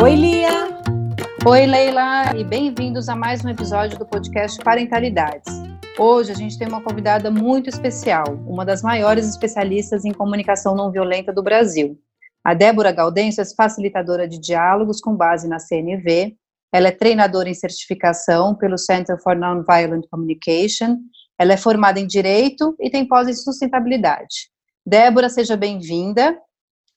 Oi, Lia! Oi, Leila, e bem-vindos a mais um episódio do podcast Parentalidades. Hoje a gente tem uma convidada muito especial, uma das maiores especialistas em comunicação não violenta do Brasil. A Débora Gaudêncio é facilitadora de diálogos com base na CNV. Ela é treinadora em certificação pelo Center for Nonviolent Communication. Ela é formada em Direito e tem pós em Sustentabilidade. Débora, seja bem-vinda.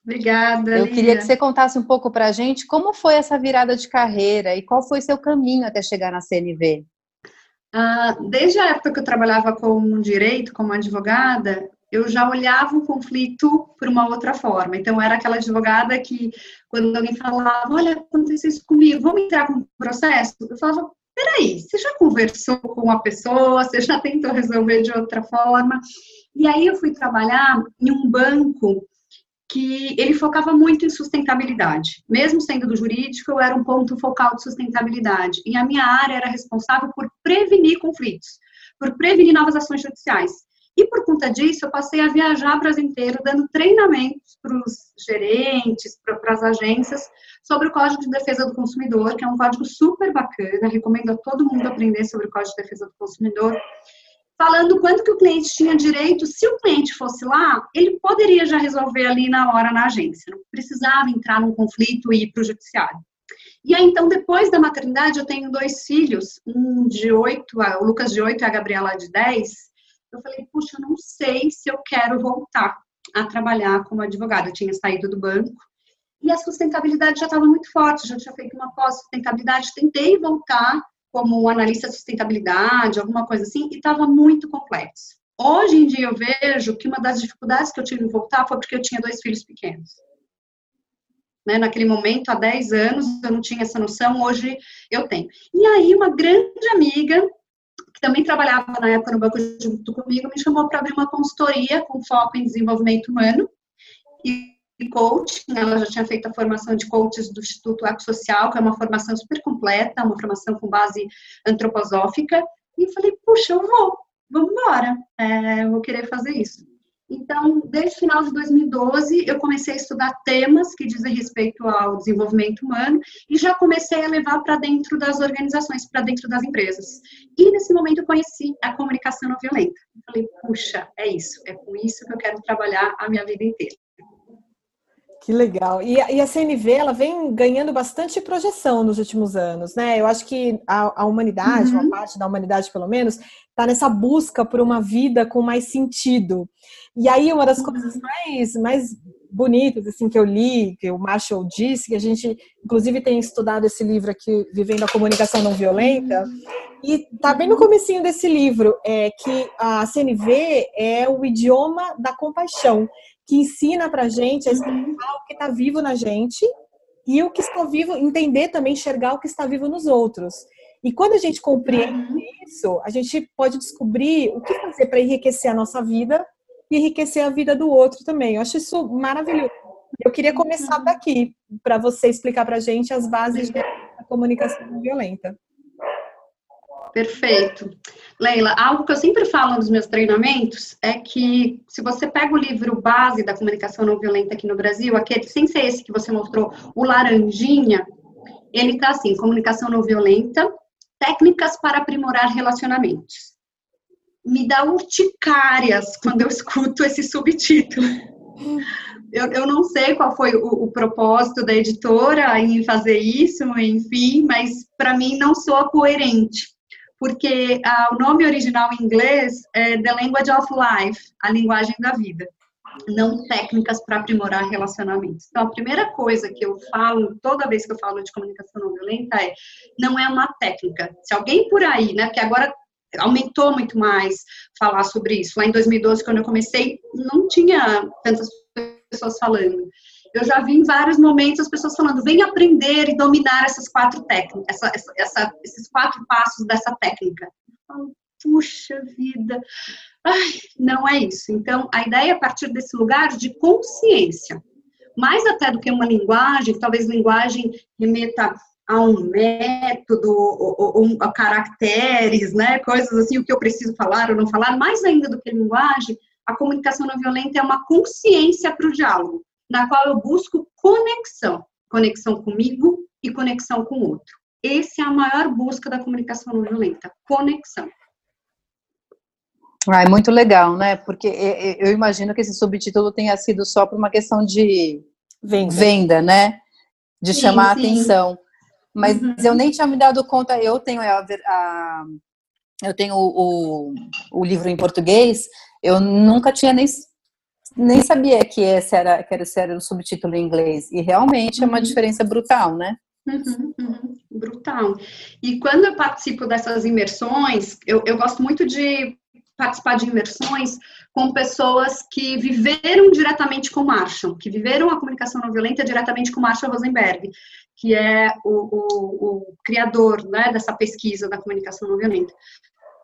Obrigada. Eu queria que você contasse um pouco para a gente como foi essa virada de carreira e qual foi seu caminho até chegar na CNV. Ah, desde a época que eu trabalhava com direito, como advogada, eu já olhava o conflito por uma outra forma. Então, era aquela advogada que, quando alguém falava, olha, aconteceu isso comigo, vamos entrar com um processo? Eu falava, peraí, você já conversou com uma pessoa, você já tentou resolver de outra forma? E aí eu fui trabalhar em um banco que ele focava muito em sustentabilidade. Mesmo sendo do jurídico, eu era um ponto focal de sustentabilidade. E a minha área era responsável por prevenir conflitos, por prevenir novas ações judiciais. E por conta disso, eu passei a viajar o Brasil inteiro, dando treinamentos para os gerentes, para as agências, sobre o Código de Defesa do Consumidor, que é um código super bacana, recomendo a todo mundo aprender sobre o Código de Defesa do Consumidor falando quanto que o cliente tinha direito, se o cliente fosse lá, ele poderia já resolver ali na hora na agência, não precisava entrar num conflito e ir para o judiciário. E aí, então, depois da maternidade, eu tenho dois filhos, um de oito, o Lucas de oito e a Gabriela de dez. Eu falei, puxa, eu não sei se eu quero voltar a trabalhar como advogada. Eu tinha saído do banco e a sustentabilidade já estava muito forte, já tinha feito uma pós-sustentabilidade, tentei voltar, como analista de sustentabilidade, alguma coisa assim, e estava muito complexo. Hoje em dia eu vejo que uma das dificuldades que eu tive em voltar foi porque eu tinha dois filhos pequenos. Né, naquele momento, há 10 anos, eu não tinha essa noção, hoje eu tenho. E aí, uma grande amiga, também trabalhava na época no banco junto comigo, me chamou para abrir uma consultoria com foco em desenvolvimento humano. E coaching, ela já tinha feito a formação de coaches do Instituto Ecosocial, que é uma formação super completa, uma formação com base antroposófica, e falei, puxa, eu vou, vamos embora, é, vou querer fazer isso. Então, desde o final de 2012, eu comecei a estudar temas que dizem respeito ao desenvolvimento humano e já comecei a levar para dentro das organizações, para dentro das empresas. E nesse momento eu conheci a comunicação não violenta. Falei, puxa, é isso, é com isso que eu quero trabalhar a minha vida inteira. Que legal. E, e, a CNV ela vem ganhando bastante projeção nos últimos anos, né? Eu acho que a, a humanidade, uhum. uma parte da humanidade pelo menos, está nessa busca por uma vida com mais sentido. E aí uma das uhum. coisas mais, mais bonitas assim que eu li, que o Marshall disse, que a gente inclusive tem estudado esse livro aqui, Vivendo a Comunicação Não Violenta, e tá bem no comecinho desse livro, é que a CNV é o idioma da compaixão que ensina para gente a explicar o que está vivo na gente e o que está vivo, entender também, enxergar o que está vivo nos outros. E quando a gente compreende uhum. isso, a gente pode descobrir o que fazer para enriquecer a nossa vida e enriquecer a vida do outro também. Eu acho isso maravilhoso. Eu queria começar uhum. daqui, para você explicar para a gente as bases da comunicação não violenta. Perfeito. Leila, algo que eu sempre falo nos meus treinamentos é que se você pega o livro base da comunicação não violenta aqui no Brasil, aquele sem ser esse que você mostrou, o laranjinha, ele tá assim, comunicação não violenta, técnicas para aprimorar relacionamentos. Me dá urticárias quando eu escuto esse subtítulo. Eu, eu não sei qual foi o, o propósito da editora em fazer isso, enfim, mas para mim não soa coerente porque ah, o nome original em inglês é The Language of Life, a linguagem da vida, não técnicas para aprimorar relacionamentos. Então, a primeira coisa que eu falo, toda vez que eu falo de comunicação não violenta, é não é uma técnica. Se alguém por aí, né, porque agora aumentou muito mais falar sobre isso. Lá em 2012, quando eu comecei, não tinha tantas pessoas falando eu já vi em vários momentos as pessoas falando, vem aprender e dominar essas quatro técnicas, essa, essa, esses quatro passos dessa técnica. Puxa vida, Ai, não é isso. Então, a ideia é a partir desse lugar de consciência. mais até do que uma linguagem, talvez linguagem remeta a um método, ou, ou, a caracteres, né, coisas assim, o que eu preciso falar ou não falar, mais ainda do que linguagem, a comunicação não violenta é uma consciência para o diálogo, na qual eu busco conexão, conexão comigo e conexão com o outro. Essa é a maior busca da comunicação não violenta, conexão. Ah, é muito legal, né? Porque eu imagino que esse subtítulo tenha sido só por uma questão de venda, venda né? De sim, chamar sim. a atenção. Mas uhum. eu nem tinha me dado conta, eu tenho a, a eu tenho o, o, o, livro em português, eu nunca tinha nem, nem sabia que esse era, que esse era o subtítulo em inglês. E realmente é uma uhum. diferença brutal, né? Uhum, uhum, brutal. E quando eu participo dessas imersões, eu, eu gosto muito de participar de imersões com pessoas que viveram diretamente com Marshall, que viveram a comunicação não violenta diretamente com Marshall Rosenberg, que é o, o, o criador né, dessa pesquisa da comunicação não violenta.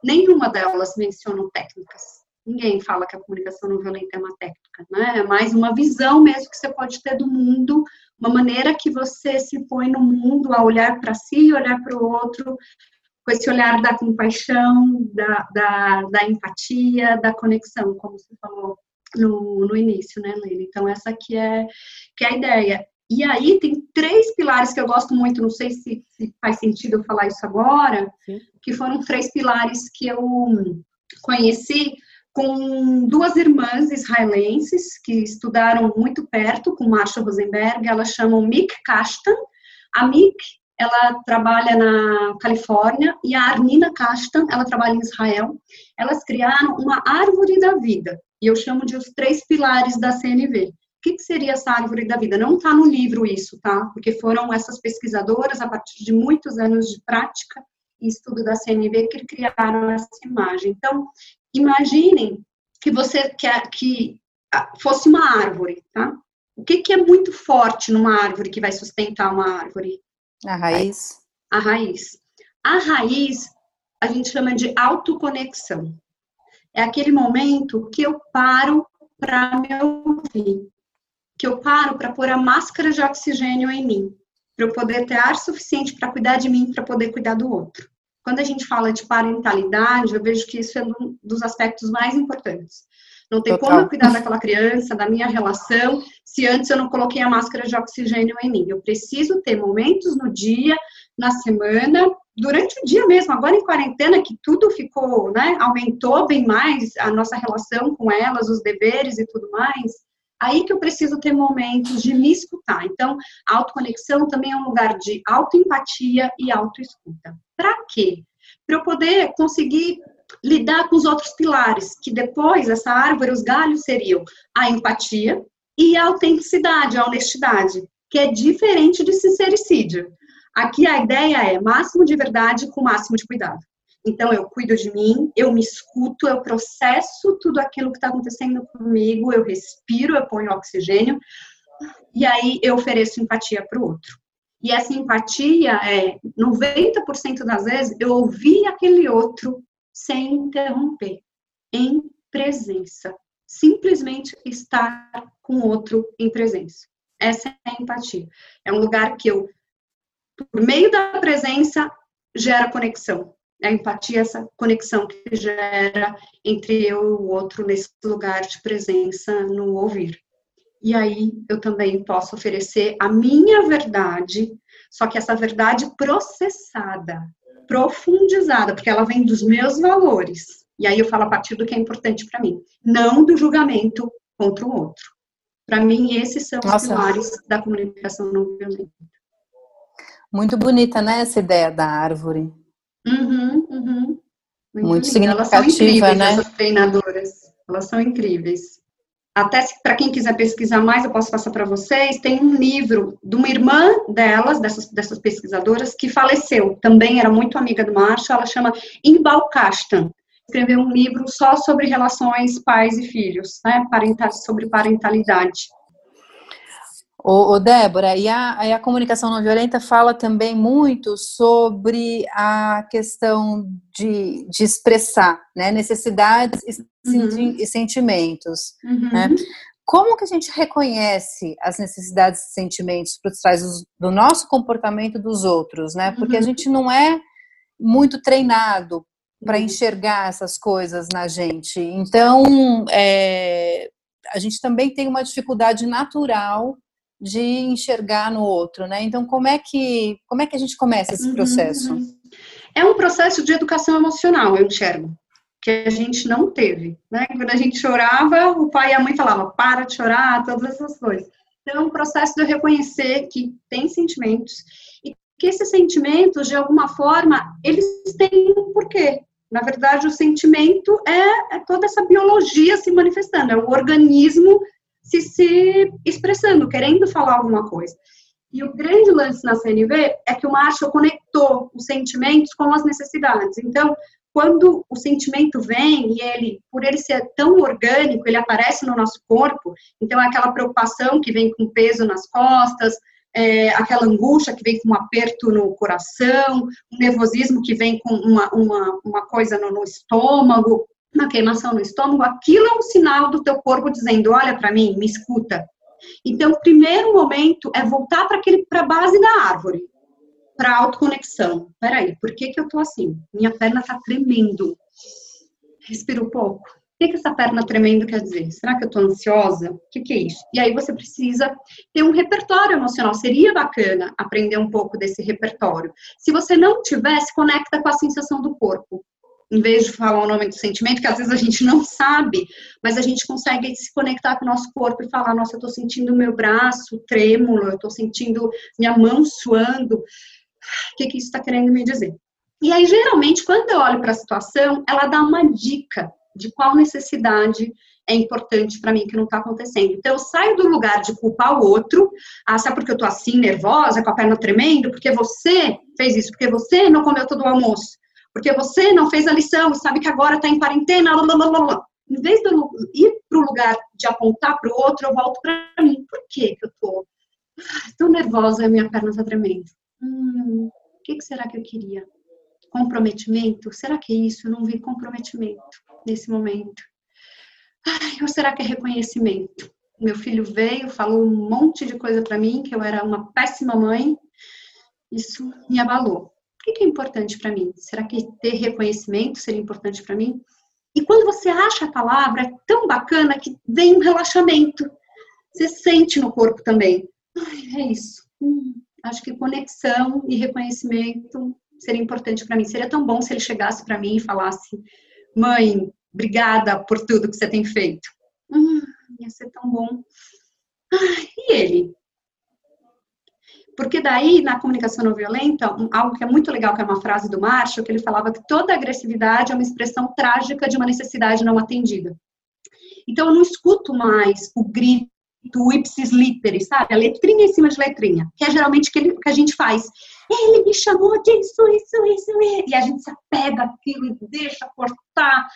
Nenhuma delas mencionam técnicas. Ninguém fala que a comunicação não violenta é uma técnica, né? É mais uma visão mesmo que você pode ter do mundo, uma maneira que você se põe no mundo a olhar para si e olhar para o outro com esse olhar da compaixão, da, da, da empatia, da conexão, como você falou no, no início, né, Leila? Então, essa aqui é, que é a ideia. E aí tem três pilares que eu gosto muito, não sei se, se faz sentido eu falar isso agora, Sim. que foram três pilares que eu conheci com duas irmãs israelenses que estudaram muito perto com Marshall Rosenberg, elas chamam Mick Kashtan. A Mick ela trabalha na Califórnia, e a Arnina Kastan, ela trabalha em Israel. Elas criaram uma árvore da vida, e eu chamo de os três pilares da CNV. O que, que seria essa árvore da vida? Não está no livro isso, tá? Porque foram essas pesquisadoras, a partir de muitos anos de prática e estudo da CNV, que criaram essa imagem. Então, imaginem que você quer que fosse uma árvore, tá? O que, que é muito forte numa árvore que vai sustentar uma árvore? A raiz. A raiz. A raiz a gente chama de autoconexão. É aquele momento que eu paro para me ouvir, que eu paro para pôr a máscara de oxigênio em mim, para eu poder ter ar suficiente para cuidar de mim, para poder cuidar do outro. Quando a gente fala de parentalidade, eu vejo que isso é um dos aspectos mais importantes. Não tem Total. como eu cuidar daquela criança, da minha relação, se antes eu não coloquei a máscara de oxigênio em mim. Eu preciso ter momentos no dia, na semana, durante o dia mesmo. Agora em quarentena, que tudo ficou, né, aumentou bem mais a nossa relação com elas, os deveres e tudo mais. Aí que eu preciso ter momentos de me escutar. Então, a autoconexão também é um lugar de autoempatia e autoescuta. Para quê? Para eu poder conseguir lidar com os outros pilares, que depois essa árvore, os galhos seriam a empatia e a autenticidade, a honestidade, que é diferente de sincericídio. Aqui a ideia é máximo de verdade com máximo de cuidado. Então eu cuido de mim, eu me escuto, eu processo tudo aquilo que está acontecendo comigo, eu respiro, eu ponho oxigênio e aí eu ofereço empatia para o outro. E essa empatia é 90% das vezes eu ouvi aquele outro sem interromper, em presença. Simplesmente estar com o outro em presença. Essa é a empatia. É um lugar que eu, por meio da presença, gera conexão. A empatia essa conexão que gera entre eu e o outro nesse lugar de presença no ouvir. E aí eu também posso oferecer a minha verdade, só que essa verdade processada, profundizada, porque ela vem dos meus valores. E aí eu falo a partir do que é importante para mim, não do julgamento contra o outro. Para mim, esses são Nossa. os pilares da comunicação não violenta. Muito bonita, né, essa ideia da árvore. Uhum. Muito, Muito significativa, Elas são incríveis, né? essas treinadoras. Elas são incríveis até para quem quiser pesquisar mais, eu posso passar para vocês. Tem um livro de uma irmã delas, dessas, dessas pesquisadoras, que faleceu. Também era muito amiga do Marshall. Ela chama Imbal Kastan. Escreveu um livro só sobre relações pais e filhos, né? Parental, sobre parentalidade. Ô, ô Débora, e a, a comunicação não violenta fala também muito sobre a questão de, de expressar né, necessidades e, uhum. e sentimentos. Uhum. Né? como que a gente reconhece as necessidades e sentimentos por trás do nosso comportamento dos outros, né? Porque uhum. a gente não é muito treinado para uhum. enxergar essas coisas na gente. Então, é, a gente também tem uma dificuldade natural de enxergar no outro, né? Então, como é que como é que a gente começa esse uhum, processo? Uhum. É um processo de educação emocional, eu enxergo, que a gente não teve, né? Quando a gente chorava, o pai e a mãe falavam: "Para de chorar", todas essas coisas. Então, é um processo de eu reconhecer que tem sentimentos e que esses sentimentos, de alguma forma, eles têm um porquê. Na verdade, o sentimento é, é toda essa biologia se manifestando, é o organismo se, se expressando, querendo falar alguma coisa. E o grande lance na CNV é que o Marshall conectou os sentimentos com as necessidades. Então, quando o sentimento vem e ele, por ele ser tão orgânico, ele aparece no nosso corpo, então é aquela preocupação que vem com peso nas costas, é, aquela angústia que vem com um aperto no coração, um nervosismo que vem com uma, uma, uma coisa no, no estômago, uma queimação no estômago, aquilo é um sinal do teu corpo dizendo, olha para mim, me escuta. Então, o primeiro momento é voltar para aquele para a base da árvore, para a autoconexão. Peraí, por que que eu tô assim? Minha perna tá tremendo. Respira um pouco. O que, que essa perna tremendo quer dizer? Será que eu tô ansiosa? O que, que é isso? E aí você precisa ter um repertório emocional. Seria bacana aprender um pouco desse repertório. Se você não tiver, se conecta com a sensação do corpo em vez de falar o nome do sentimento, que às vezes a gente não sabe, mas a gente consegue se conectar com o nosso corpo e falar: nossa, eu estou sentindo meu braço trêmulo, eu estou sentindo minha mão suando. O que, que isso está querendo me dizer? E aí, geralmente, quando eu olho para a situação, ela dá uma dica de qual necessidade é importante para mim que não está acontecendo. Então, eu saio do lugar de culpar o outro, ah, sabe porque eu tô assim, nervosa, com a perna tremendo? Porque você fez isso, porque você não comeu todo o almoço porque você não fez a lição, sabe que agora está em quarentena, blá, blá, blá, blá. Em vez de eu ir para o lugar de apontar para o outro, eu volto para mim. Por que, que eu estou tão nervosa e minha perna está tremendo? Hum, o que, que será que eu queria? Comprometimento? Será que é isso? Eu não vi comprometimento nesse momento. Ai, ou será que é reconhecimento? Meu filho veio, falou um monte de coisa para mim, que eu era uma péssima mãe. Isso me abalou que, que é importante para mim? Será que ter reconhecimento seria importante para mim? E quando você acha a palavra, é tão bacana que vem um relaxamento. Você sente no corpo também. Ai, é isso. Hum, acho que conexão e reconhecimento seria importante para mim. Seria tão bom se ele chegasse para mim e falasse: Mãe, obrigada por tudo que você tem feito. Hum, ia ser tão bom. Ai, e ele? Porque daí, na comunicação não violenta, algo que é muito legal, que é uma frase do Marshall, que ele falava que toda agressividade é uma expressão trágica de uma necessidade não atendida. Então, eu não escuto mais o grito, o ipsis litteris, sabe? A letrinha em cima de letrinha, que é geralmente o que, a gente faz. Ele me chamou disso, isso, isso, isso. E a gente se apega aquilo e deixa cortar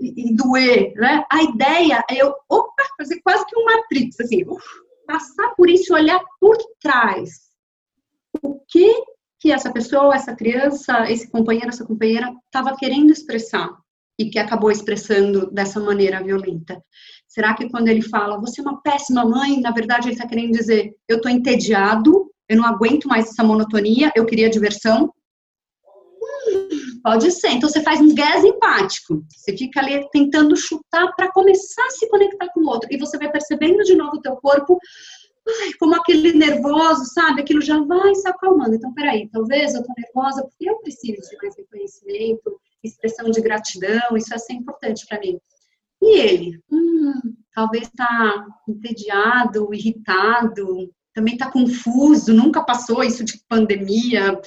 e, e doer, né? A ideia é eu, opa, fazer quase que um matrix, assim, uf, passar por isso olhar por trás o que que essa pessoa, essa criança, esse companheiro, essa companheira estava querendo expressar e que acabou expressando dessa maneira violenta. Será que quando ele fala, você é uma péssima mãe, na verdade ele está querendo dizer, eu estou entediado, eu não aguento mais essa monotonia, eu queria diversão? Hum, pode ser. Então você faz um gás empático. Você fica ali tentando chutar para começar a se conectar com o outro. E você vai percebendo de novo o teu corpo ai, como aquele nervoso, sabe? Aquilo já vai se acalmando. Então, peraí, talvez eu tô nervosa porque eu preciso de mais reconhecimento, expressão de gratidão, isso é ser importante para mim. E ele? Hum, talvez tá entediado, irritado, também tá confuso, nunca passou isso de pandemia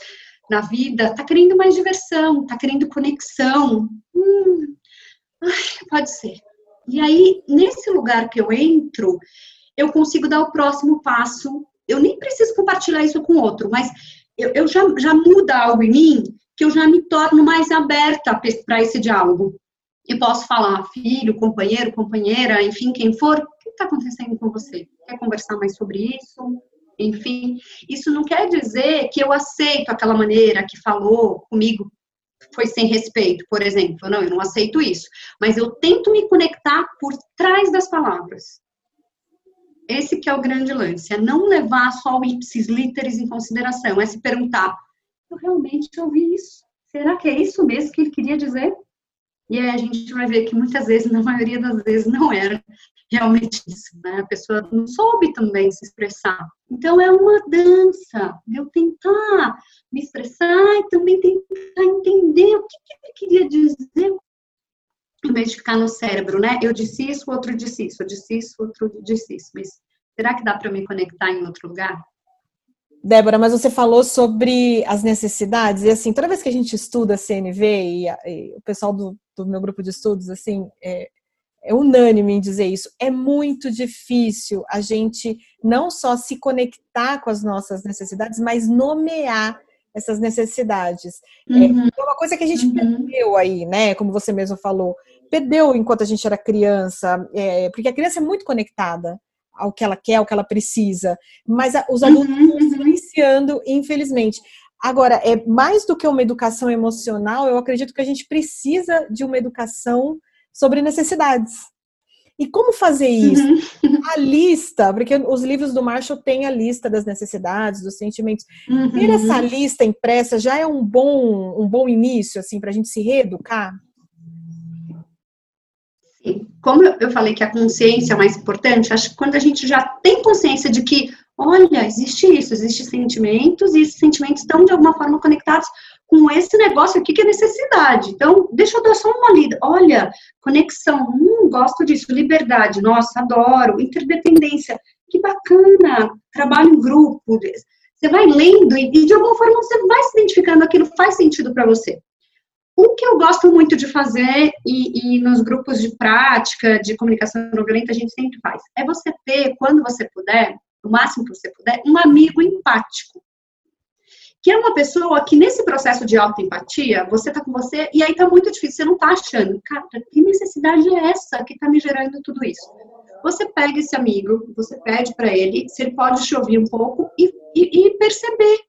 na vida, tá querendo mais diversão, tá querendo conexão. Hum, ai, pode ser. E aí, nesse lugar que eu entro, eu consigo dar o próximo passo. Eu nem preciso compartilhar isso com outro, mas eu, eu já, já muda algo em mim que eu já me torno mais aberta para esse diálogo. E posso falar, filho, companheiro, companheira, enfim, quem for, o que está acontecendo com você? Quer conversar mais sobre isso? Enfim, isso não quer dizer que eu aceito aquela maneira que falou comigo, foi sem respeito, por exemplo. Não, eu não aceito isso. Mas eu tento me conectar por trás das palavras esse que é o grande lance, é não levar só o ipsis literis em consideração, é se perguntar, eu realmente ouvi isso? Será que é isso mesmo que ele queria dizer? E aí a gente vai ver que muitas vezes, na maioria das vezes, não era realmente isso, né? A pessoa não soube também se expressar. Então é uma dança, eu tentar me expressar e também tentar entender o que, que ele queria dizer, em vez de ficar no cérebro, né? Eu disse isso, outro disse isso, eu disse isso, outro disse isso. Mas será que dá para me conectar em outro lugar? Débora, mas você falou sobre as necessidades, e assim, toda vez que a gente estuda CNV, e, e o pessoal do, do, meu grupo de estudos, assim, é, é unânime em dizer isso, é muito difícil a gente não só se conectar com as nossas necessidades, mas nomear essas necessidades. É, uhum. É uma coisa que a gente uhum. perdeu aí, né? Como você mesmo falou, perdeu enquanto a gente era criança, é, porque a criança é muito conectada ao que ela quer, ao que ela precisa, mas a, os adultos uhum. estão influenciando, infelizmente. Agora, é mais do que uma educação emocional, eu acredito que a gente precisa de uma educação sobre necessidades. E como fazer isso? Uhum. A lista, porque os livros do Marshall têm a lista das necessidades, dos sentimentos. Uhum. Ter essa lista impressa já é um bom, um bom início, assim, para a gente se reeducar? Como eu falei que a consciência é mais importante, acho que quando a gente já tem consciência de que, olha, existe isso, existem sentimentos, e esses sentimentos estão de alguma forma conectados com esse negócio aqui que é necessidade. Então, deixa eu dar só uma lida. Olha, conexão, hum, gosto disso. Liberdade, nossa, adoro. Interdependência, que bacana. Trabalho em grupo. Você vai lendo e, de alguma forma você vai se identificando aquilo faz sentido para você. O que eu gosto muito de fazer, e, e, nos grupos de prática de comunicação não violenta, a gente sempre faz, é você ter, quando você puder, o máximo que você puder, um amigo empático que é uma pessoa que nesse processo de autoempatia, você tá com você e aí tá muito difícil, você não tá achando, cara, que necessidade é essa que tá me gerando tudo isso? Você pega esse amigo, você pede para ele se ele pode te ouvir um pouco e, e, e, perceber,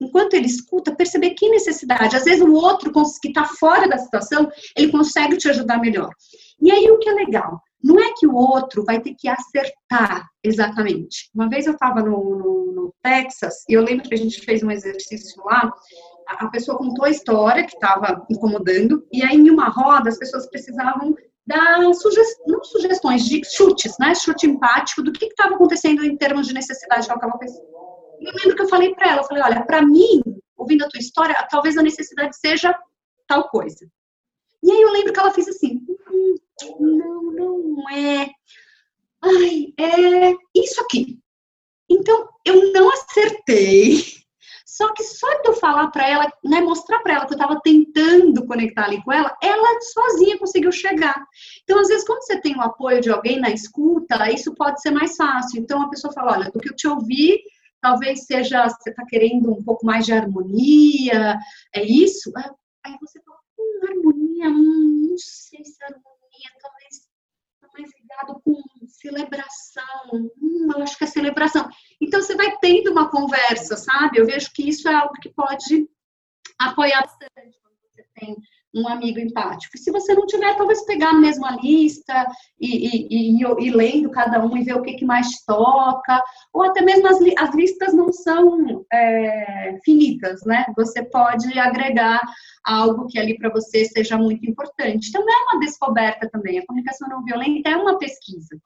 enquanto ele escuta, perceber que necessidade. Às vezes o outro que está fora da situação, ele consegue te ajudar melhor. E aí o que é legal? Não é que o outro vai ter que acertar exatamente. Uma vez eu estava no, Texas e eu lembro que a gente fez um exercício lá. A, pessoa contou a história que estava incomodando e aí em uma roda as pessoas precisavam dar sugest... não sugestões, de chutes, né? Chute empático do que estava acontecendo em termos de necessidade daquela pessoa. E eu lembro que eu falei para ela, eu falei, olha, para mim, ouvindo a tua história, talvez a necessidade seja tal coisa. E aí eu lembro que ela fez assim, hum, não, não é. Ai, é isso aqui. Então, eu não acertei. Só que só de eu falar para ela, né, mostrar para ela que eu estava tentando conectar ali com ela, ela sozinha conseguiu chegar. Então, às vezes, quando você tem o apoio de alguém na escuta, isso pode ser mais fácil. Então, a pessoa fala: olha, do que eu te ouvi, talvez seja, você está querendo um pouco mais de harmonia, é isso? Aí você fala: hum, harmonia, hum, não sei se é harmonia talvez mais ligado com celebração. Hum, eu acho que é celebração. Então você vai tendo uma conversa, sabe? Eu vejo que isso é algo que pode apoiar bastante quando você tem um amigo empático. E se você não tiver, talvez pegar a mesma lista e, e, e, e lendo cada um e ver o que, que mais toca, ou até mesmo as, as listas não são é, finitas, né? Você pode agregar algo que ali para você seja muito importante. Então, é uma descoberta também. A comunicação não violenta é uma pesquisa.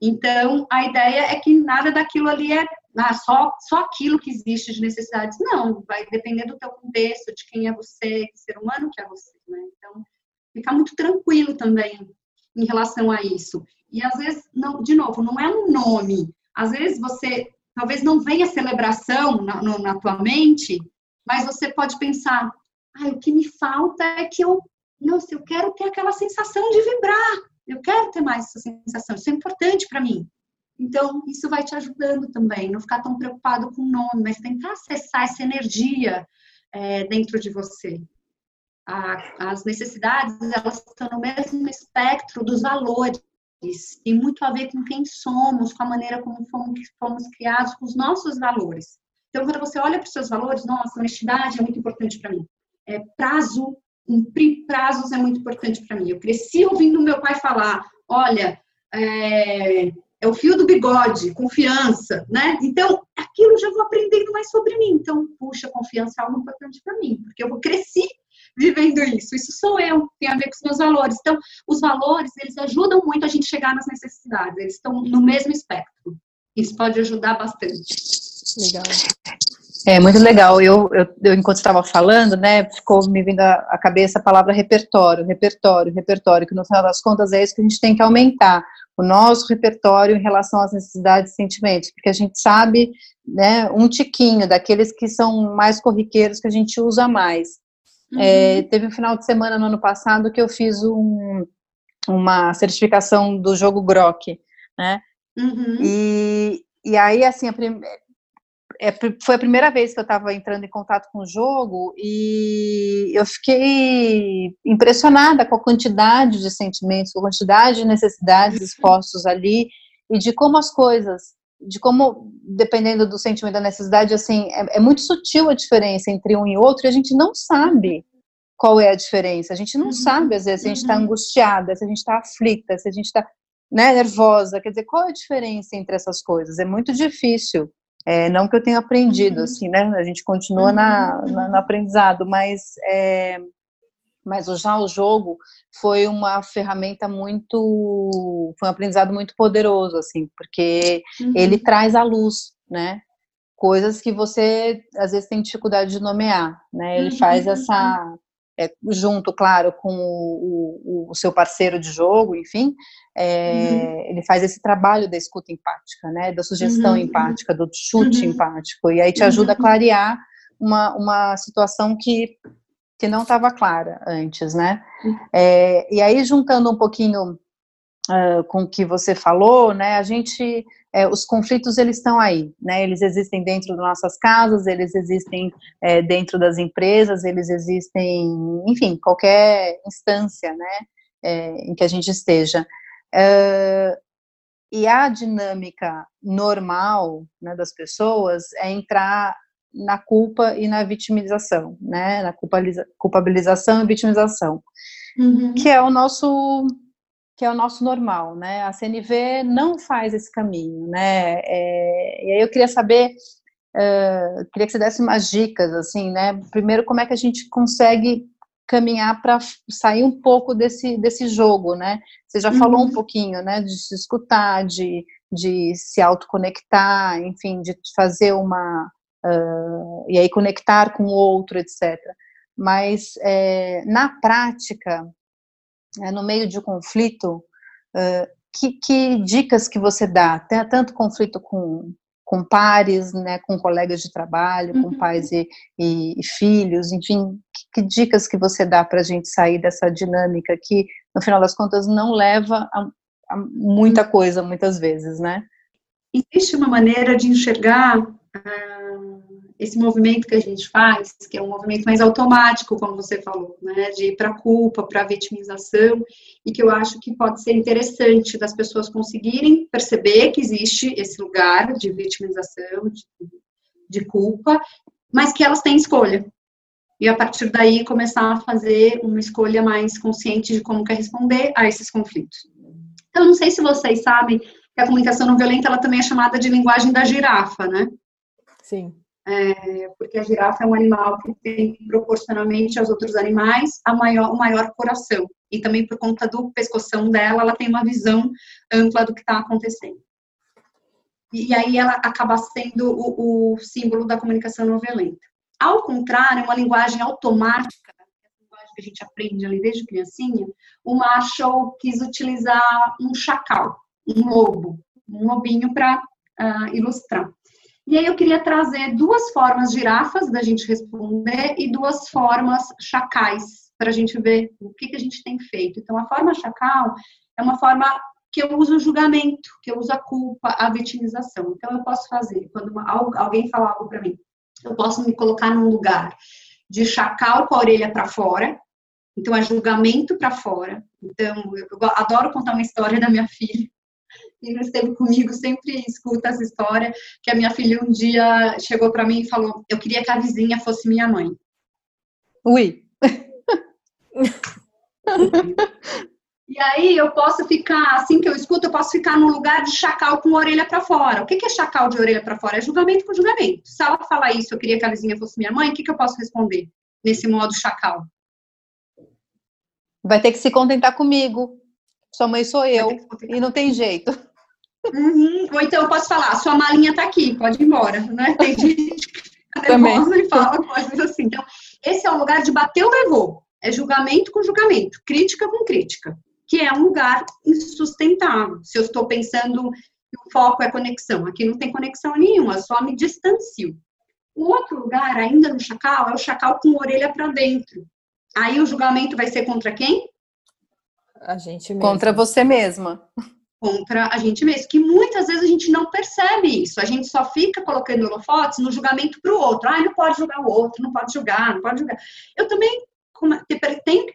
Então, a ideia é que nada daquilo ali é ah, só, só aquilo que existe de necessidades. Não, vai depender do teu contexto, de quem é você, que ser humano que é você. Né? Então, ficar muito tranquilo também em relação a isso. E às vezes, não, de novo, não é um nome. Às vezes você, talvez não venha celebração na, no, na tua mente, mas você pode pensar, ah, o que me falta é que eu, nossa, eu quero ter aquela sensação de vibrar. Eu quero ter mais essa sensação. Isso é importante para mim. Então, isso vai te ajudando também, não ficar tão preocupado com o nome, mas tentar acessar essa energia é, dentro de você. A, as necessidades, elas estão no mesmo espectro dos valores. Tem muito a ver com quem somos, com a maneira como fomos, fomos criados, com os nossos valores. Então, quando você olha para os seus valores, nossa, honestidade é muito importante para mim. É, prazo, cumprir prazos é muito importante para mim. Eu cresci ouvindo meu pai falar, olha, é, é o fio do bigode, confiança, né? Então, aquilo eu já vou aprendendo mais sobre mim. Então, puxa, confiança é algo importante para mim, porque eu cresci vivendo isso. Isso sou eu, tem a ver com os meus valores. Então, os valores, eles ajudam muito a gente chegar nas necessidades. Eles estão no mesmo espectro. Isso pode ajudar bastante. Legal. É muito legal. Eu, eu, eu enquanto estava falando, né, ficou me vindo à cabeça a palavra repertório, repertório, repertório, que no final das contas é isso que a gente tem que aumentar, o nosso repertório em relação às necessidades e sentimentos, porque a gente sabe, né, um tiquinho daqueles que são mais corriqueiros que a gente usa mais. Uhum. É, teve um final de semana no ano passado que eu fiz um, uma certificação do jogo Grok, né? Uhum. E, e aí, assim, a prim... é, foi a primeira vez que eu estava entrando em contato com o jogo e eu fiquei impressionada com a quantidade de sentimentos, com a quantidade de necessidades expostos ali e de como as coisas, de como, dependendo do sentimento da necessidade, assim, é, é muito sutil a diferença entre um e outro e a gente não sabe qual é a diferença. A gente não uhum. sabe, às vezes, se a gente está uhum. angustiada, se a gente está aflita, se a gente está né, nervosa. Quer dizer, qual é a diferença entre essas coisas? É muito difícil. É, não que eu tenha aprendido, uhum. assim, né? A gente continua uhum. na, na, no aprendizado, mas, é, mas já o jogo foi uma ferramenta muito, foi um aprendizado muito poderoso, assim, porque uhum. ele traz à luz, né? Coisas que você às vezes tem dificuldade de nomear, né? Ele faz uhum. essa é, junto, claro, com o, o, o, seu parceiro de jogo, enfim, é, uhum. ele faz esse trabalho da escuta empática, né, da sugestão uhum. empática, do chute uhum. empático, e aí te ajuda a uhum. clarear uma, uma situação que, que não estava clara antes, né, é, e aí juntando um pouquinho uh, com o que você falou, né, a gente é, os conflitos eles estão aí, né? Eles existem dentro das nossas casas, eles existem é, dentro das empresas, eles existem, enfim, qualquer instância, né? É, em que a gente esteja. É, e a dinâmica normal né, das pessoas é entrar na culpa e na vitimização, né? Na culpabilização e vitimização, uhum. que é o nosso que é o nosso normal, né? A CNV não faz esse caminho, né? É, e aí eu queria saber, uh, queria que você desse umas dicas, assim, né? Primeiro, como é que a gente consegue caminhar para sair um pouco desse, desse jogo, né? Você já uhum. falou um uhum. pouquinho, né? De se escutar, de, de se autoconectar, enfim, de fazer uma... Uh, e aí conectar com o outro, etc. Mas, é, na prática, é, no meio de um conflito, uh, que, que, dicas que você dá? Tem tanto conflito com, com pares, né, com colegas de trabalho, uhum. com pais e, e, e, filhos, enfim, que, que, dicas que você dá para a gente sair dessa dinâmica que, no final das contas, não leva a, a muita uhum. coisa, muitas vezes, né? Existe uma maneira de enxergar uh, esse movimento que a gente faz, que é um movimento mais automático, como você falou, né, de ir para a culpa, para a vitimização, e que eu acho que pode ser interessante das pessoas conseguirem perceber que existe esse lugar de vitimização, de, de culpa, mas que elas têm escolha. E a partir daí começar a fazer uma escolha mais consciente de como quer responder a esses conflitos. Então, não sei se vocês sabem que a comunicação não violenta ela também é chamada de linguagem da girafa, né? Sim é, porque a girafa é um animal que tem proporcionalmente aos outros animais a maior, o maior coração. E também por conta do pescoção dela, ela tem uma visão ampla do que está acontecendo. E aí ela acaba sendo o, o, símbolo da comunicação não violenta. Ao contrário, uma linguagem automática, a linguagem que a gente aprende ali desde criancinha, o macho quis utilizar um chacal, um lobo, um lobinho para uh, ah, ilustrar. E aí eu queria trazer duas formas girafas da gente responder e duas formas chacais para a gente ver o que, que a gente tem feito. Então, a forma chacal é uma forma que eu uso o julgamento, que eu uso a culpa, a vitimização. Então, eu posso fazer, quando uma, alguém fala algo para mim, eu posso me colocar num lugar de chacal com a orelha para fora, então é julgamento para fora. Então, eu adoro contar uma história da minha filha, filho esteve comigo, sempre escuta essa história, que a minha filha um dia chegou para mim e falou, eu queria que a vizinha fosse minha mãe. Ui. E aí eu posso ficar, assim que eu escuto, eu posso ficar no lugar de chacal com orelha para fora. O que é chacal de orelha para fora? É julgamento com julgamento. Se ela falar isso, eu queria que a vizinha fosse minha mãe, o que, que eu posso responder nesse modo chacal? Vai ter que se contentar comigo. Sua mãe sou eu. E não tem jeito. Uhum. Ou então eu posso falar, sua malinha tá aqui, pode ir embora. Né? Tem gente que fica nervosa e fala coisas assim. Então, esse é o lugar de bater o levou. É julgamento com julgamento, crítica com crítica que é um lugar insustentável. Se eu estou pensando que o foco é conexão, aqui não tem conexão nenhuma, só me distancio. O outro lugar, ainda no chacal, é o chacal com a orelha para dentro. Aí o julgamento vai ser contra quem? A gente mesma. Contra você mesma. Contra a gente mesmo. Que muitas vezes a gente não percebe isso. A gente só fica colocando holofotes no julgamento para o outro. Ah, não pode julgar o outro, não pode julgar, não pode julgar. Eu também tenho que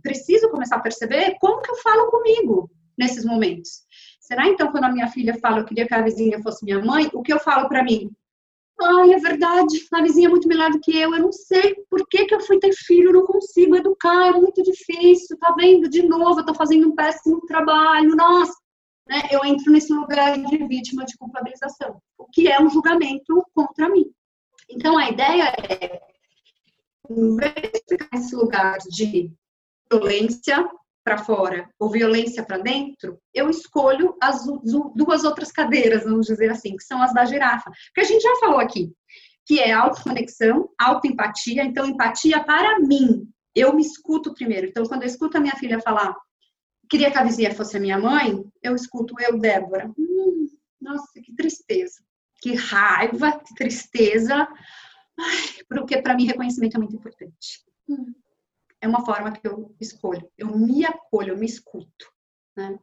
preciso começar a perceber como que eu falo comigo nesses momentos. Será então quando a minha filha fala eu queria que a vizinha fosse minha mãe, o que eu falo para mim? Ai, é verdade, a vizinha é muito melhor do que eu, eu não sei por que, que eu fui ter filho, não consigo educar, é muito difícil, tá vendo? De novo, eu tô fazendo um péssimo trabalho, nossa. Né? Eu entro nesse lugar de vítima de culpabilização, o que é um julgamento contra mim. Então, a ideia é em vez de ficar nesse lugar de violência para fora ou violência para dentro, eu escolho as duas outras cadeiras, vamos dizer assim, que são as da girafa. Que a gente já falou aqui, que é autoconexão, autoempatia. Então, empatia para mim. Eu me escuto primeiro. Então, quando eu escuto a minha filha falar, queria que a vizinha fosse a minha mãe, eu escuto eu, Débora. Hum, nossa, que tristeza. Que raiva, que tristeza porque para mim reconhecimento é muito importante. Hum. É uma forma que eu escolho. Eu me acolho, eu me escuto. Né?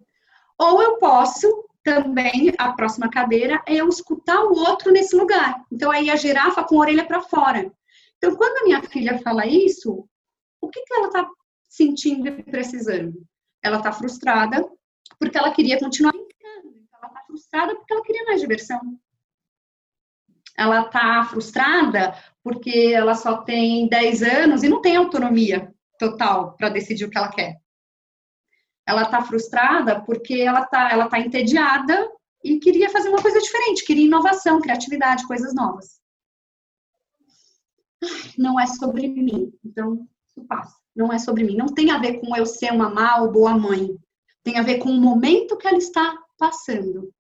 Ou eu posso também, a próxima cadeira, é eu escutar o outro nesse lugar. Então, aí a girafa com a orelha para fora. Então, quando a minha filha fala isso, o que, que ela está sentindo e precisando? Ela está frustrada porque ela queria continuar brincando. Ela está frustrada porque ela queria mais diversão ela está frustrada porque ela só tem 10 anos e não tem autonomia total para decidir o que ela quer. Ela está frustrada porque ela está ela tá entediada e queria fazer uma coisa diferente, queria inovação, criatividade, coisas novas. Não é sobre mim, então isso passa. Não é sobre mim. Não tem a ver com eu ser uma má ou boa mãe. Tem a ver com o momento que ela está passando.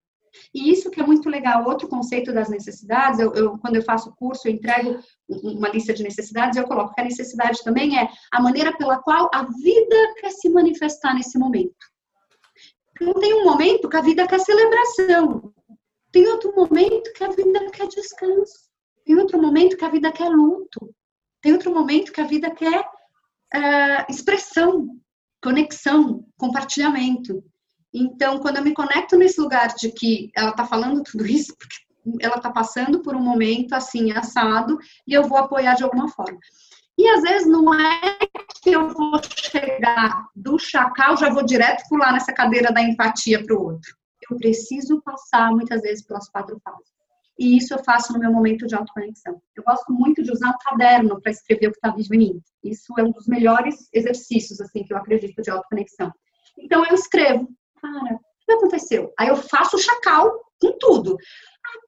E isso que é muito legal, outro conceito das necessidades, eu, eu, quando eu faço curso, eu entrego uma lista de necessidades, eu coloco que a necessidade também é a maneira pela qual a vida quer se manifestar nesse momento. Tem um momento que a vida quer celebração, tem outro momento que a vida quer descanso, tem outro momento que a vida quer luto, tem outro momento que a vida quer uh, expressão, conexão, compartilhamento. Então, quando eu me conecto nesse lugar de que ela está falando tudo isso, porque ela está passando por um momento assim, assado, e eu vou apoiar de alguma forma. E às vezes não é que eu vou chegar do chacal, já vou direto pular nessa cadeira da empatia para o outro. Eu preciso passar muitas vezes pelas quatro fases. E isso eu faço no meu momento de autoconexão. Eu gosto muito de usar um caderno para escrever o que está vivo em mim. Isso é um dos melhores exercícios, assim, que eu acredito de autoconexão. Então eu escrevo cara, o que aconteceu? Aí eu faço o chacal com tudo.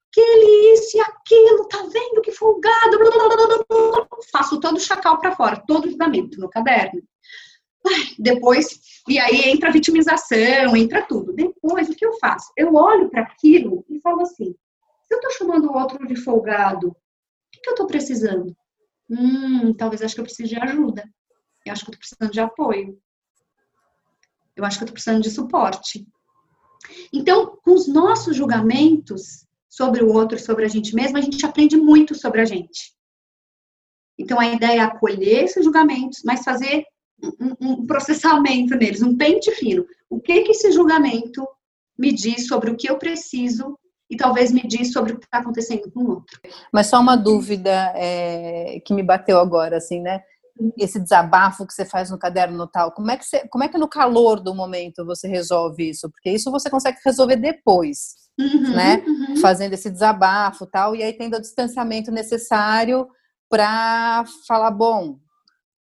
Aquele, isso e aquilo, tá vendo que folgado? Blá, blá, blá, faço todo o chacal para fora, todo o julgamento no caderno. Depois, e aí entra a vitimização, entra tudo. Depois, o que eu faço? Eu olho para aquilo e falo assim: eu tô chamando o outro de folgado, o que, que eu tô precisando? Hum, talvez acho que eu precise de ajuda. Eu acho que eu tô precisando de apoio. Eu acho que eu estou precisando de suporte. Então, com os nossos julgamentos sobre o outro, sobre a gente mesma, a gente aprende muito sobre a gente. Então, a ideia é acolher esses julgamentos, mas fazer um, um processamento neles, um pente fino. O que que esse julgamento me diz sobre o que eu preciso e talvez me diz sobre o que está acontecendo com o outro. Mas só uma dúvida é, que me bateu agora, assim, né? esse desabafo que você faz no caderno tal, como é que você, como é que no calor do momento você resolve isso? Porque isso você consegue resolver depois, uhum, né? Uhum. Fazendo esse desabafo tal, e aí tendo o distanciamento necessário para falar, bom,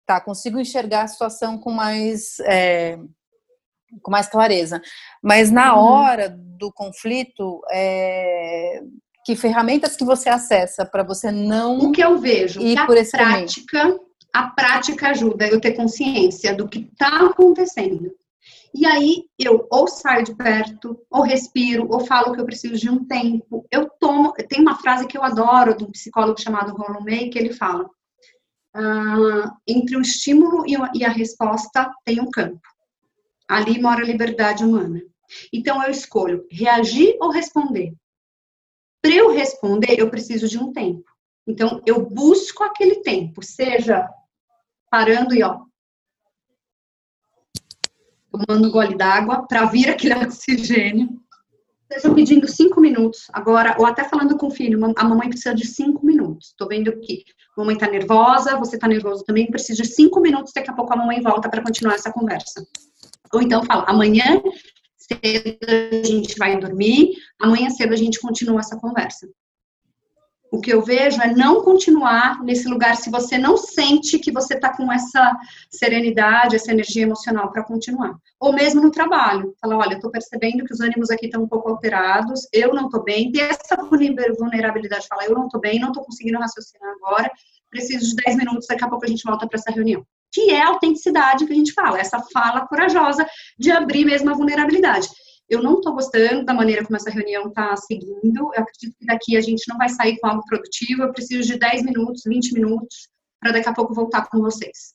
tá, consigo enxergar a situação com mais é, com mais clareza. Mas na uhum. hora do conflito, é, que ferramentas que você acessa para você não o que eu vejo ir que por a esse prática caminho? a prática ajuda eu ter consciência do que está acontecendo e aí eu ou saio de perto ou respiro ou falo que eu preciso de um tempo eu tomo tem uma frase que eu adoro de um psicólogo chamado Rollo May que ele fala ah, entre o estímulo e a resposta tem um campo ali mora a liberdade humana então eu escolho reagir ou responder para eu responder, eu preciso de um tempo. Então, eu busco aquele tempo, seja parando e ó, tomando um gole d'água para vir aquele oxigênio, seja pedindo cinco minutos agora, ou até falando com o filho, a mamãe precisa de cinco minutos. Estou vendo que a mamãe está nervosa, você está nervoso também, precisa de cinco minutos, daqui a pouco a mamãe volta para continuar essa conversa. Ou então fala, amanhã cedo a gente vai dormir, amanhã cedo a gente continua essa conversa. O que eu vejo é não continuar nesse lugar se você não sente que você está com essa serenidade, essa energia emocional para continuar. Ou mesmo no trabalho. Falar, olha, estou percebendo que os ânimos aqui estão um pouco alterados, eu não estou bem, ter essa vulnerabilidade, falar, eu não estou bem, não estou conseguindo raciocinar agora, preciso de 10 minutos, daqui a pouco a gente volta para essa reunião que é a autenticidade que a gente fala, essa fala corajosa de abrir mesmo a vulnerabilidade. Eu não estou gostando da maneira como essa reunião está seguindo, eu acredito que daqui a gente não vai sair com algo produtivo, eu preciso de 10 minutos, 20 minutos, para daqui a pouco voltar com vocês.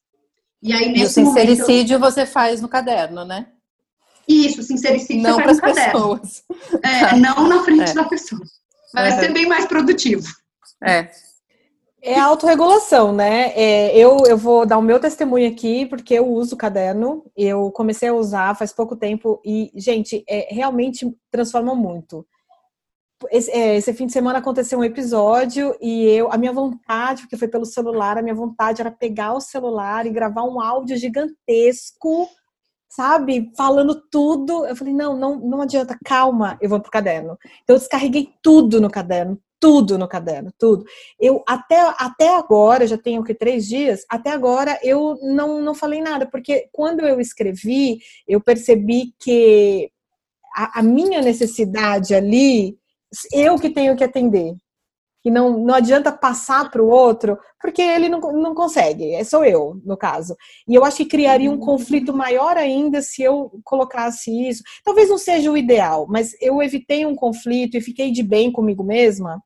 E aí, nesse e o sincericídio momento, você faz no caderno, né? Isso, sincericídio não você faz no caderno. Pessoas. É, não na frente é. da pessoa. Vai uhum. ser bem mais produtivo. É. É a autorregulação, né? É, eu, eu vou dar o meu testemunho aqui, porque eu uso o caderno. Eu comecei a usar faz pouco tempo e, gente, é, realmente transforma muito. Esse, é, esse, fim de semana aconteceu um episódio e eu, a minha vontade, porque foi pelo celular, a minha vontade era pegar o celular e gravar um áudio gigantesco, sabe? Falando tudo. Eu falei, não, não, não adianta, calma, eu vou pro caderno. Então, eu descarreguei tudo no caderno, tudo no caderno, tudo. Eu até, até agora, já tenho que três dias, até agora eu não, não falei nada, porque quando eu escrevi, eu percebi que a, a minha necessidade ali, eu que tenho que atender. Que não, não adianta passar para o outro, porque ele não, não consegue, é sou eu, no caso. E eu acho que criaria um conflito maior ainda se eu colocasse isso. Talvez não seja o ideal, mas eu evitei um conflito e fiquei de bem comigo mesma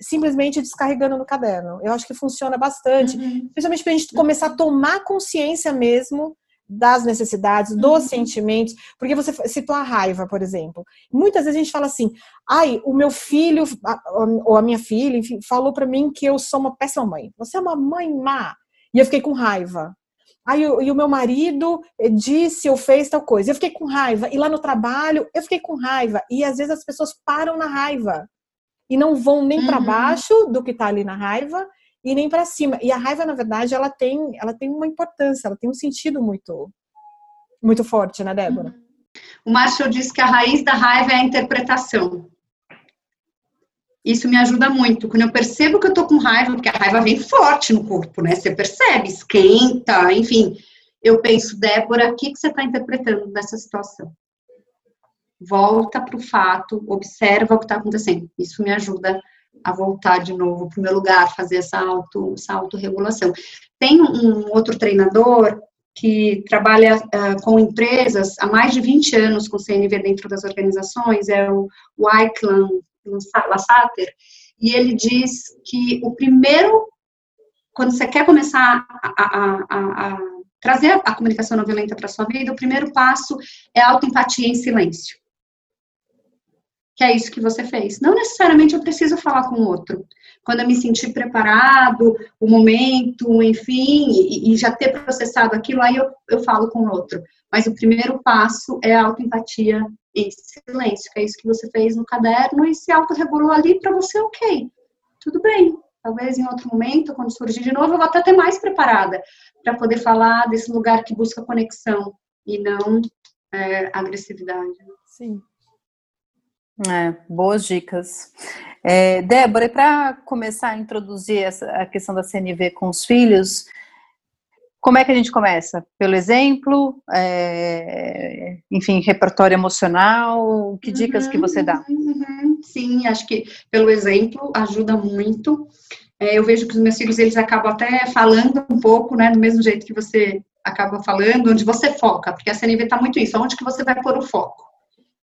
simplesmente descarregando no caderno. Eu acho que funciona bastante, uhum. principalmente para a gente começar a tomar consciência mesmo das necessidades, dos uhum. sentimentos, porque você citou a raiva, por exemplo. Muitas vezes a gente fala assim: ai, o meu filho ou a minha filha, enfim, falou para mim que eu sou uma péssima mãe. Você é uma mãe má. E eu fiquei com raiva. Aí, e o meu marido disse ou fez tal coisa. Eu fiquei com raiva. E lá no trabalho, eu fiquei com raiva. E às vezes as pessoas param na raiva e não vão nem uhum. para baixo do que está ali na raiva e nem para cima. E a raiva, na verdade, ela tem, ela tem uma importância, ela tem um sentido muito, muito forte, né, Débora? Uhum. O Marshall diz que a raiz da raiva é a interpretação. Isso me ajuda muito. Quando eu percebo que eu tô com raiva, porque a raiva vem forte no corpo, né? Você percebe, esquenta, enfim. Eu penso, Débora, o que, que você está interpretando dessa situação? Volta para o fato, observa o que está acontecendo. Isso me ajuda a voltar de novo para o meu lugar, fazer essa, auto, essa autorregulação. Tem um outro treinador que trabalha uh, com empresas há mais de 20 anos com CNV dentro das organizações, é o Wyclan Lassater, e ele diz que o primeiro, quando você quer começar a, a, a, a trazer a comunicação não violenta para sua vida, o primeiro passo é a autoempatia em silêncio que é isso que você fez. Não necessariamente eu preciso falar com o outro. Quando eu me sentir preparado, o momento, enfim, e, e já ter processado aquilo, aí eu, eu falo com o outro. Mas o primeiro passo é a autoempatia em silêncio, que é isso que você fez no caderno e se autorregulou ali para você, ok, tudo bem. Talvez em outro momento, quando surgir de novo, eu vou até ter mais preparada para poder falar desse lugar que busca conexão e não é, agressividade. Sim. É, boas dicas. É, Débora, para começar a introduzir essa, a questão da CNV com os filhos, Como é que a gente começa? Pelo exemplo? É, enfim, repertório emocional? Que dicas uhum, que você dá? Uhum, sim, acho que pelo exemplo ajuda muito. É, eu vejo que os meus filhos, eles acabam até falando um pouco, né, do mesmo jeito que você acaba falando, onde você foca, porque a CNV está muito isso, onde que você vai pôr o foco.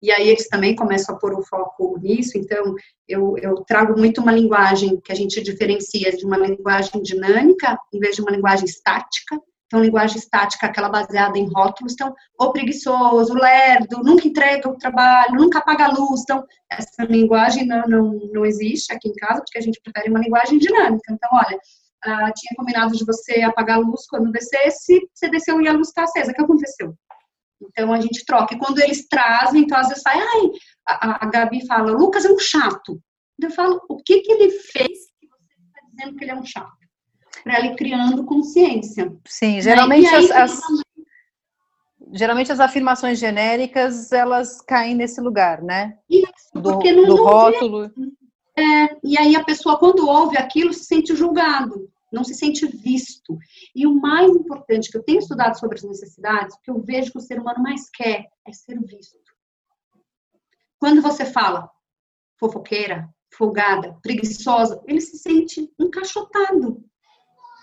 E aí eles também começam a pôr o foco nisso, então eu, eu trago muito uma linguagem que a gente diferencia de uma linguagem dinâmica, em vez de uma linguagem estática, então, linguagem estática, aquela baseada em rótulos, então, o preguiçoso, o lerdo, nunca entrega o trabalho, nunca apaga a luz. Então, essa linguagem não, não, não existe aqui em casa, porque a gente prefere uma linguagem dinâmica. Então, olha, ah, tinha combinado de você apagar a luz quando descesse, você desceu e a luz está acesa. O que aconteceu? Então, a gente troca. E quando eles trazem, então, às vezes sai, ai, a, a Gabi fala, Lucas é um chato. Eu falo, o que que ele fez que você está dizendo que ele é um chato? para ir criando consciência. Sim, né? geralmente aí, as, as, geralmente as afirmações genéricas elas caem nesse lugar, né? Isso, do, do rótulo. É, e aí a pessoa quando ouve aquilo se sente julgado, não se sente visto. E o mais importante que eu tenho estudado sobre as necessidades, que eu vejo que o ser humano mais quer é ser visto. Quando você fala fofoqueira, folgada, preguiçosa, ele se sente encaixotado.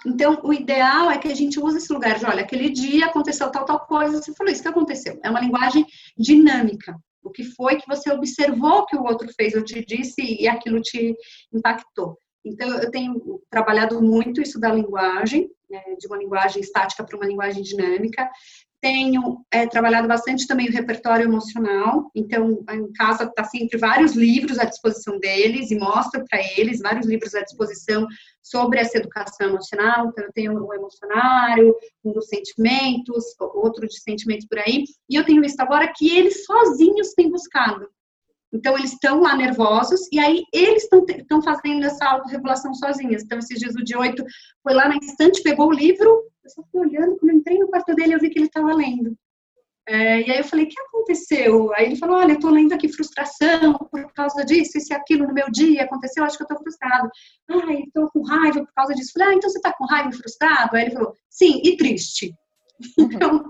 Então, o ideal é que a gente use esse lugar de, olha, aquele dia aconteceu tal, tal coisa, você falou isso que aconteceu. É uma linguagem dinâmica. O que foi que você observou que o outro fez, eu te disse e aquilo te impactou. Então, eu tenho trabalhado muito isso da linguagem, né, de uma linguagem estática para uma linguagem dinâmica tenho é, trabalhado bastante também o repertório emocional, então em casa está sempre vários livros à disposição deles e mostro para eles vários livros à disposição sobre essa educação emocional. Então eu tenho o emocionário, um dos sentimentos, outro de sentimentos por aí, e eu tenho visto agora que eles sozinhos têm buscado. Então, eles estão lá nervosos e aí eles estão fazendo essa autorregulação sozinhos. Então, esses dias o de oito foi lá na estante, pegou o livro, eu só fui olhando, quando eu entrei no quarto dele, eu vi que ele estava lendo. É, e aí eu falei, o que aconteceu? Aí ele falou, olha, eu tô lendo aqui frustração por causa disso, isso e aquilo no meu dia aconteceu, acho que eu tô frustrado. Ah, estou com raiva por causa disso. Falei, ah, então você tá com raiva e frustrado? Aí ele falou, sim, e triste. Uhum. Então,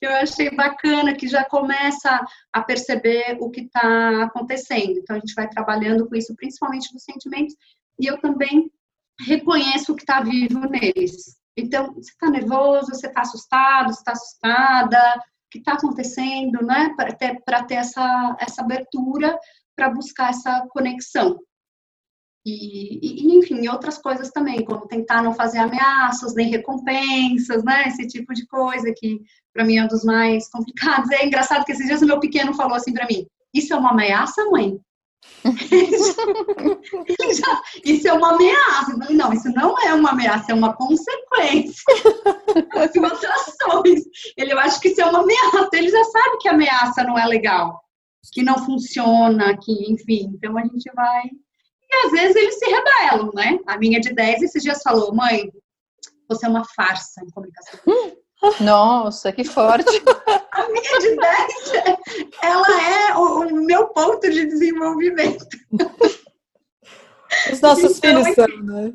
eu achei bacana que já começa a perceber o que está acontecendo. Então, a gente vai trabalhando com isso, principalmente nos sentimentos, e eu também reconheço o que está vivo neles. Então, você está nervoso, você está assustado, você está assustada, o que está acontecendo, né? Para ter, ter essa, essa abertura para buscar essa conexão. E, e, enfim, outras coisas também, como tentar não fazer ameaças, nem recompensas, né? Esse tipo de coisa que para mim é um dos mais complicados. É engraçado que esses dias o meu pequeno falou assim para mim: Isso é uma ameaça, mãe? já, isso é uma ameaça. Falei, não, isso não é uma ameaça, é uma consequência ações. Ele, eu acho que isso é uma ameaça. Ele já sabe que ameaça não é legal, que não funciona, que, enfim. Então a gente vai e às vezes eles se rebelam, né? A minha de 10 esses dias falou, mãe, você é uma farsa em comunicação. Nossa, que forte! a minha de 10, ela é o, o meu ponto de desenvolvimento. Os nossos então, filhos são, né?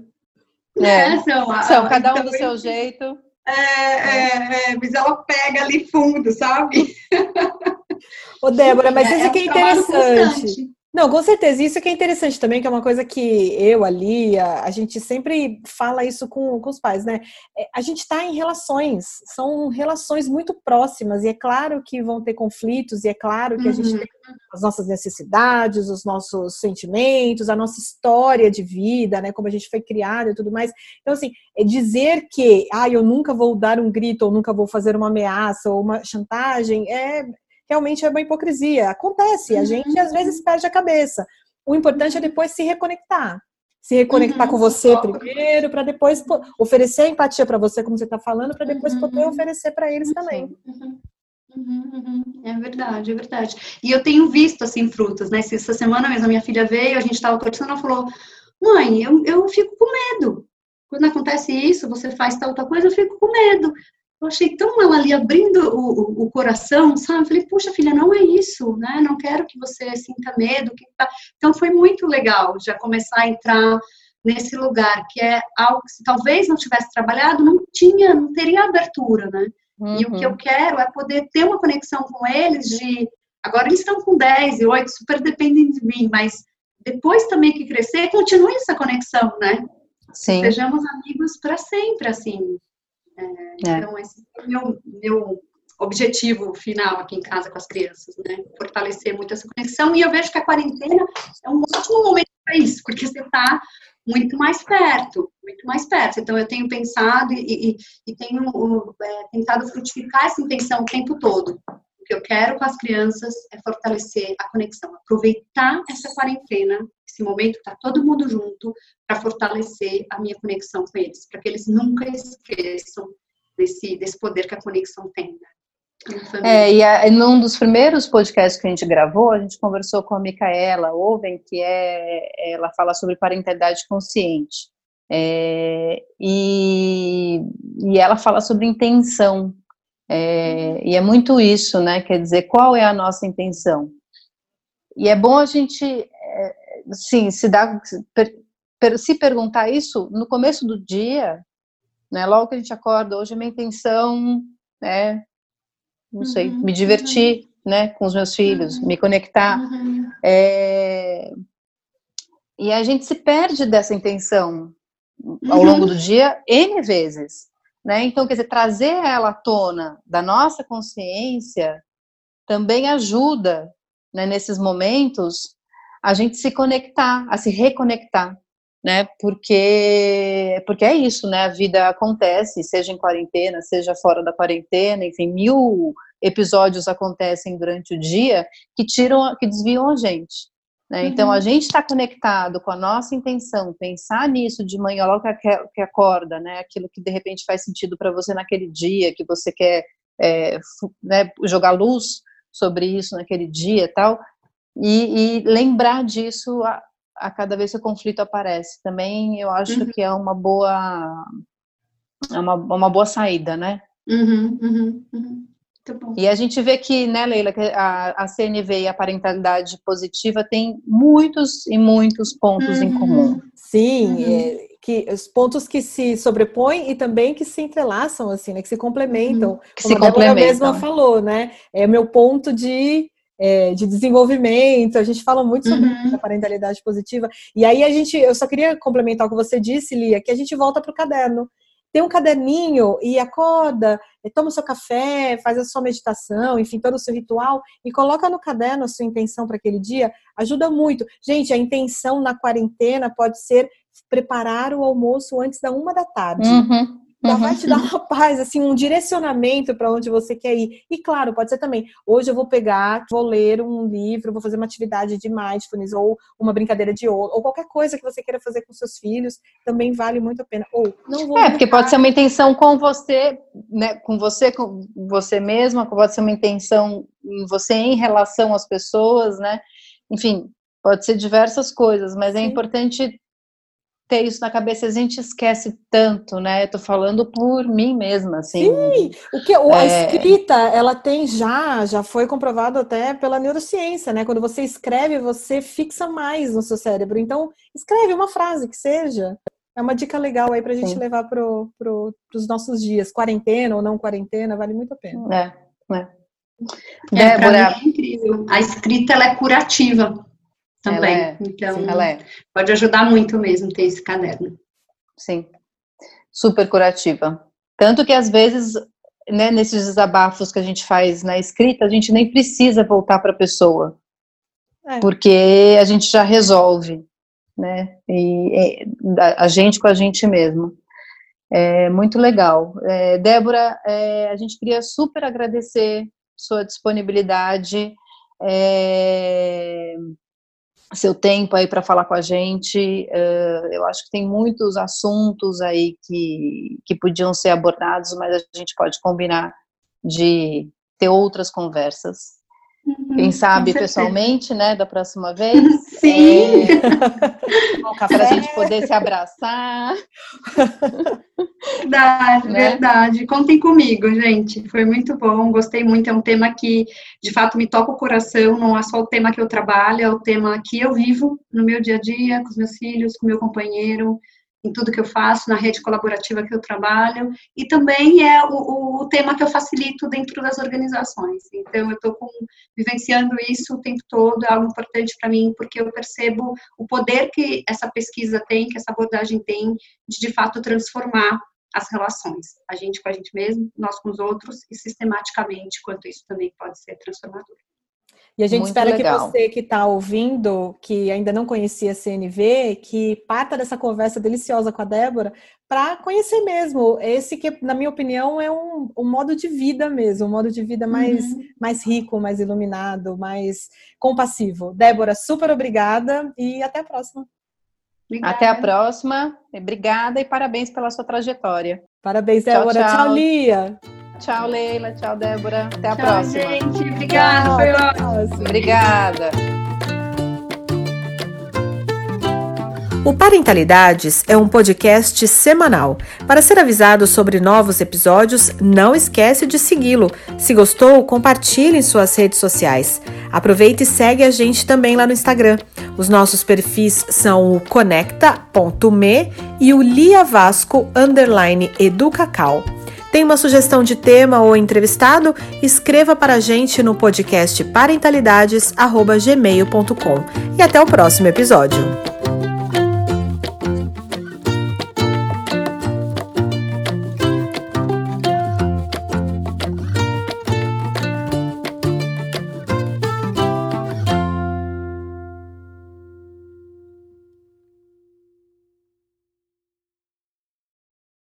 É, são, são cada um então, do seu jeito. É, é, é, mas ela pega ali fundo, sabe? Ô, Débora, mas é, isso aqui é, é interessante. Não, com certeza. Isso que é interessante também, que é uma coisa que eu, a Lia, a gente sempre fala isso com, com os pais, né? É, a gente está em relações, são relações muito próximas, e é claro que vão ter conflitos, e é claro que a gente uhum. tem as nossas necessidades, os nossos sentimentos, a nossa história de vida, né? Como a gente foi criada e tudo mais. Então, assim, é dizer que, ah, eu nunca vou dar um grito, ou nunca vou fazer uma ameaça, ou uma chantagem, é realmente é uma hipocrisia. Acontece, a uhum. gente às vezes perde a cabeça. O importante é depois se reconectar. Se reconectar uhum. com você primeiro, para depois oferecer empatia para você, como você está falando, para depois uhum. poder oferecer para eles também. Uhum. Uhum, uhum. É verdade, é verdade. E eu tenho visto, assim, frutos, né? Essa semana mesmo a minha filha veio, a gente estava conversando, ela falou, mãe, eu, eu fico com medo. Quando acontece isso, você faz tal, tal coisa, eu fico com medo eu achei tão ela ali abrindo o, o, coração, sabe? Eu falei, puxa, filha, não é isso, né? Não quero que você sinta medo. Que tá... Então foi muito legal já começar a entrar nesse lugar, que é algo que se talvez não tivesse trabalhado, não tinha, não teria abertura, né? Uhum. E o que eu uhum. quero é poder ter uma conexão com eles de agora eles estão com 10 e 8, super dependem de mim, mas depois também que crescer, continue essa conexão, né? Sim. Sejamos amigos para sempre, assim. É, é. Então, esse é o meu, meu objetivo final aqui em casa com as crianças, né? Fortalecer muito essa conexão. E eu vejo que a quarentena é um ótimo momento para isso, porque você está muito mais perto, muito mais perto. Então, eu tenho pensado e, e, e tenho é, tentado frutificar essa intenção o tempo todo. O que eu quero com as crianças é fortalecer a conexão, aproveitar essa quarentena, esse momento que está todo mundo junto, para fortalecer a minha conexão com eles, para que eles nunca esqueçam desse, desse poder que a conexão tem. Né? É, e a, num dos primeiros podcasts que a gente gravou, a gente conversou com a Micaela Oven, que é, ela fala sobre parentalidade consciente. É, e, e ela fala sobre intenção. É, e é muito isso, né? Quer dizer, qual é a nossa intenção? E é bom a gente, é, sim, se dar, se perguntar isso no começo do dia, né? Logo que a gente acorda, hoje a minha intenção é não uhum, sei, me divertir, uhum. né, com os meus filhos, uhum. me conectar. Uhum. É... E a gente se perde dessa intenção ao longo uhum. do dia N vezes, né? Então, quer dizer, trazer ela à tona da nossa consciência também ajuda, né, nesses momentos, a gente se conectar, a se reconectar né? Porque porque é isso, né? A vida acontece, seja em quarentena, seja fora da quarentena, enfim, mil episódios acontecem durante o dia que tiram, que desviam a gente. Né? Uhum. Então a gente está conectado com a nossa intenção, pensar nisso de manhã logo que acorda, né? Aquilo que de repente faz sentido para você naquele dia, que você quer é, né, jogar luz sobre isso naquele dia, tal. E, e lembrar disso a cada vez que o conflito aparece. Também eu acho uhum. que é uma boa é uma, uma boa saída, né? Uhum, uhum, uhum. E a gente vê que, né, Leila, que a, a CNV e a parentalidade positiva têm muitos e muitos pontos em comum. Uhum. Sim, uhum. é, que os pontos que se sobrepõem e também que se entrelaçam, assim, né, que se complementam. Uhum. Que como se a complementam. mesma falou, né? É meu ponto de é, de desenvolvimento, a gente fala muito sobre uhum. a parentalidade positiva. E aí a gente, eu só queria complementar o que você disse, Lia, que a gente volta para o caderno. Tem um caderninho e acorda, toma o seu café, faz a sua meditação, enfim, todo o seu ritual e coloca no caderno a sua intenção para aquele dia, ajuda muito. Gente, a intenção na quarentena pode ser preparar o almoço antes da uma da tarde. Uhum já uhum. vai te dar uma paz, assim, um direcionamento para onde você quer ir. E claro, pode ser também, hoje eu vou pegar, vou ler um livro, vou fazer uma atividade de mindfulness ou uma brincadeira de ou, ou qualquer coisa que você queira fazer com seus filhos, também vale muito a pena. Ou não vou É, porque pode ser uma intenção com você, né, com você, com você mesma, pode ser uma intenção em você em relação às pessoas, né? Enfim, pode ser diversas coisas, mas é Sim. é importante ter isso na cabeça, a gente esquece tanto, né? Eu tô falando por mim mesma, assim. Sim, o que a é... escrita, ela tem já, já foi comprovado até pela neurociência, né? Quando você escreve, você fixa mais no seu cérebro. Então, escreve uma frase que seja. É uma dica legal aí pra gente Sim. levar pro, pro, pros nossos dias. Quarentena ou não quarentena, vale muito a pena. É, é. É, Débora. É incrível. A escrita, ela é curativa também. É, então, sim, é. pode ajudar muito mesmo ter esse caderno. Sim, super curativa. Tanto que às vezes, né, nesses desabafos que a gente faz na escrita, a gente nem precisa voltar para a pessoa, é. porque a gente já resolve, né? E, e, a gente com a gente mesmo. É muito legal. É, Débora, é, a gente queria super agradecer sua disponibilidade. É, seu tempo aí para falar com a gente. Eu acho que tem muitos assuntos aí que, que podiam ser abordados, mas a gente pode combinar de ter outras conversas. Uhum, Quem sabe pessoalmente, né, da próxima vez. Sim. É, para a gente poder se abraçar. Verdade, né? verdade. Contem comigo, gente. Foi muito bom, gostei muito. É um tema que, de fato, me toca o coração. Não é só o tema que eu trabalho, é o tema que eu vivo no meu dia a dia, com os meus filhos, com o meu companheiro em tudo que eu faço, na rede colaborativa que eu trabalho, e também é o, o tema que eu facilito dentro das organizações. Então, eu estou vivenciando isso o tempo todo, é algo importante para mim, porque eu percebo o poder que essa pesquisa tem, que essa abordagem tem, de de fato transformar as relações, a gente com a gente mesmo, nós com os outros, e sistematicamente, quanto isso também pode ser transformador. E a gente Muito espera legal. que você que está ouvindo, que ainda não conhecia a CNV, que parta dessa conversa deliciosa com a Débora para conhecer mesmo esse que, na minha opinião, é um, um, modo de vida mesmo, um modo de vida mais, uhum. mais rico, mais iluminado, mais compassivo. Débora, super obrigada e até a próxima. Obrigada. Até a próxima. Obrigada e parabéns pela sua trajetória. Parabéns, Débora. Tchau, tchau. tchau Lia. Tchau, Leila. Tchau, Débora. Até a tchau, próxima. Gente, obrigada. Tchau, foi ótimo. Obrigada. O Parentalidades é um podcast semanal. Para ser avisado sobre novos episódios, não esquece de segui-lo. Se gostou, compartilhe em suas redes sociais. Aproveite e segue a gente também lá no Instagram. Os nossos perfis são o conecta.me e o liavasco underline educacau. Tem uma sugestão de tema ou entrevistado? Escreva para a gente no podcast parentalidades@gmail.com. E até o próximo episódio.